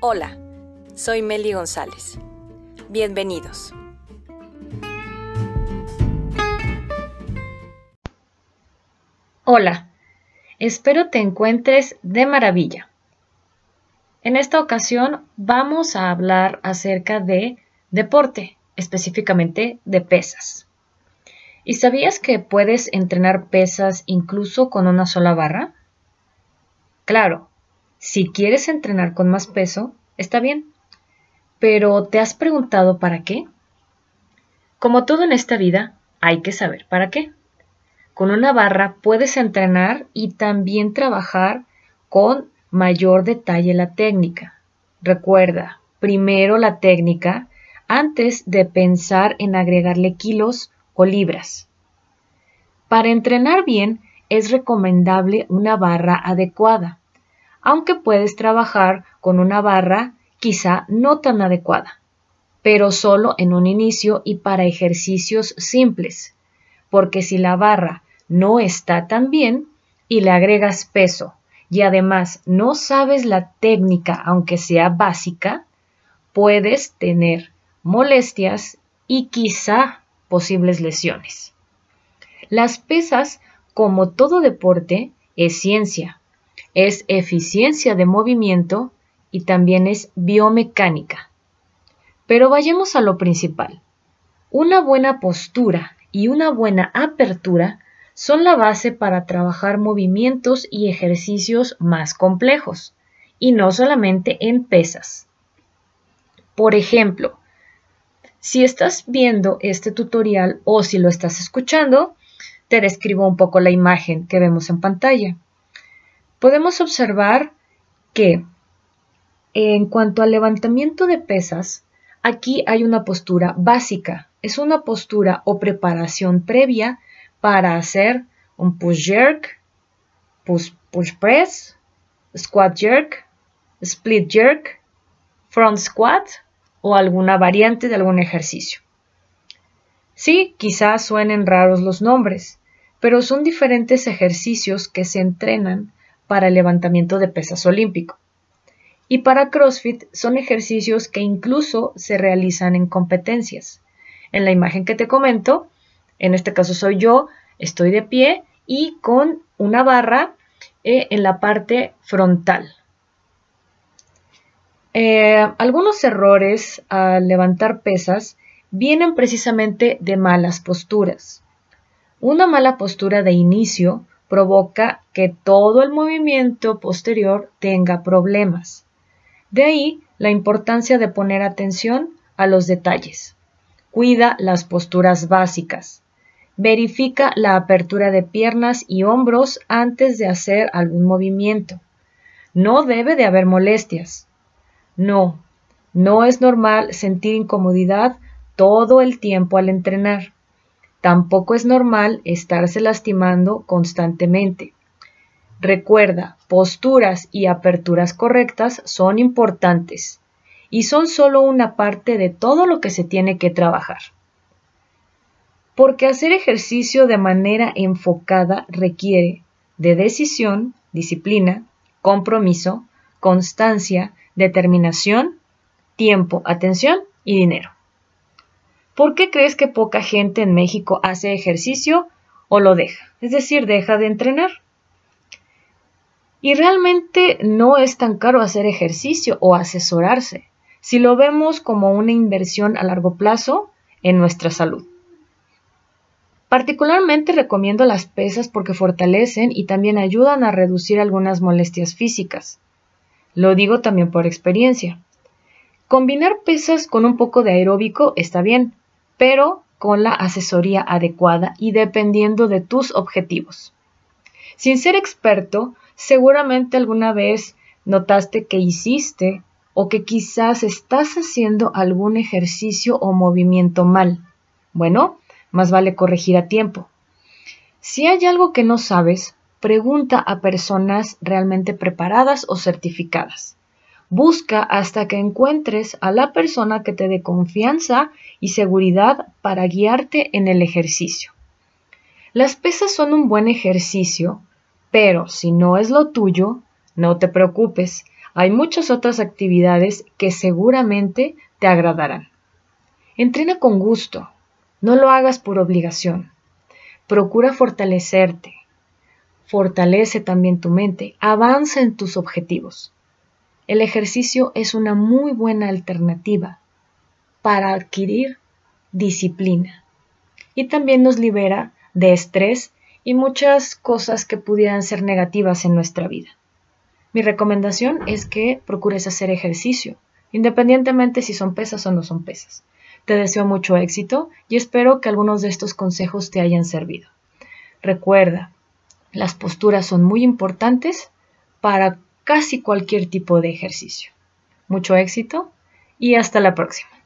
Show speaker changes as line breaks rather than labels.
Hola, soy Meli González. Bienvenidos.
Hola, espero te encuentres de maravilla. En esta ocasión vamos a hablar acerca de deporte, específicamente de pesas. ¿Y sabías que puedes entrenar pesas incluso con una sola barra? Claro, si quieres entrenar con más peso, está bien. Pero ¿te has preguntado para qué? Como todo en esta vida, hay que saber para qué. Con una barra puedes entrenar y también trabajar con mayor detalle la técnica. Recuerda, primero la técnica antes de pensar en agregarle kilos o libras. Para entrenar bien es recomendable una barra adecuada, aunque puedes trabajar con una barra quizá no tan adecuada, pero solo en un inicio y para ejercicios simples, porque si la barra no está tan bien y le agregas peso y además no sabes la técnica aunque sea básica, puedes tener molestias y quizá posibles lesiones. Las pesas, como todo deporte, es ciencia, es eficiencia de movimiento y también es biomecánica. Pero vayamos a lo principal. Una buena postura y una buena apertura son la base para trabajar movimientos y ejercicios más complejos, y no solamente en pesas. Por ejemplo, si estás viendo este tutorial o si lo estás escuchando, te describo un poco la imagen que vemos en pantalla. Podemos observar que en cuanto al levantamiento de pesas, aquí hay una postura básica. Es una postura o preparación previa para hacer un push jerk, push, push press, squat jerk, split jerk, front squat o alguna variante de algún ejercicio. Sí, quizás suenen raros los nombres, pero son diferentes ejercicios que se entrenan para el levantamiento de pesas olímpico. Y para CrossFit son ejercicios que incluso se realizan en competencias. En la imagen que te comento, en este caso soy yo, estoy de pie y con una barra eh, en la parte frontal. Eh, algunos errores al levantar pesas vienen precisamente de malas posturas. Una mala postura de inicio provoca que todo el movimiento posterior tenga problemas. De ahí la importancia de poner atención a los detalles. Cuida las posturas básicas. Verifica la apertura de piernas y hombros antes de hacer algún movimiento. No debe de haber molestias. No, no es normal sentir incomodidad todo el tiempo al entrenar. Tampoco es normal estarse lastimando constantemente. Recuerda, posturas y aperturas correctas son importantes y son solo una parte de todo lo que se tiene que trabajar. Porque hacer ejercicio de manera enfocada requiere de decisión, disciplina, compromiso, constancia, determinación, tiempo, atención y dinero. ¿Por qué crees que poca gente en México hace ejercicio o lo deja? Es decir, deja de entrenar. Y realmente no es tan caro hacer ejercicio o asesorarse, si lo vemos como una inversión a largo plazo en nuestra salud. Particularmente recomiendo las pesas porque fortalecen y también ayudan a reducir algunas molestias físicas. Lo digo también por experiencia. Combinar pesas con un poco de aeróbico está bien, pero con la asesoría adecuada y dependiendo de tus objetivos. Sin ser experto, seguramente alguna vez notaste que hiciste o que quizás estás haciendo algún ejercicio o movimiento mal. Bueno, más vale corregir a tiempo. Si hay algo que no sabes, pregunta a personas realmente preparadas o certificadas. Busca hasta que encuentres a la persona que te dé confianza y seguridad para guiarte en el ejercicio. Las pesas son un buen ejercicio, pero si no es lo tuyo, no te preocupes. Hay muchas otras actividades que seguramente te agradarán. Entrena con gusto, no lo hagas por obligación. Procura fortalecerte. Fortalece también tu mente, avanza en tus objetivos. El ejercicio es una muy buena alternativa para adquirir disciplina y también nos libera de estrés y muchas cosas que pudieran ser negativas en nuestra vida. Mi recomendación es que procures hacer ejercicio, independientemente si son pesas o no son pesas. Te deseo mucho éxito y espero que algunos de estos consejos te hayan servido. Recuerda, las posturas son muy importantes para casi cualquier tipo de ejercicio. Mucho éxito y hasta la próxima.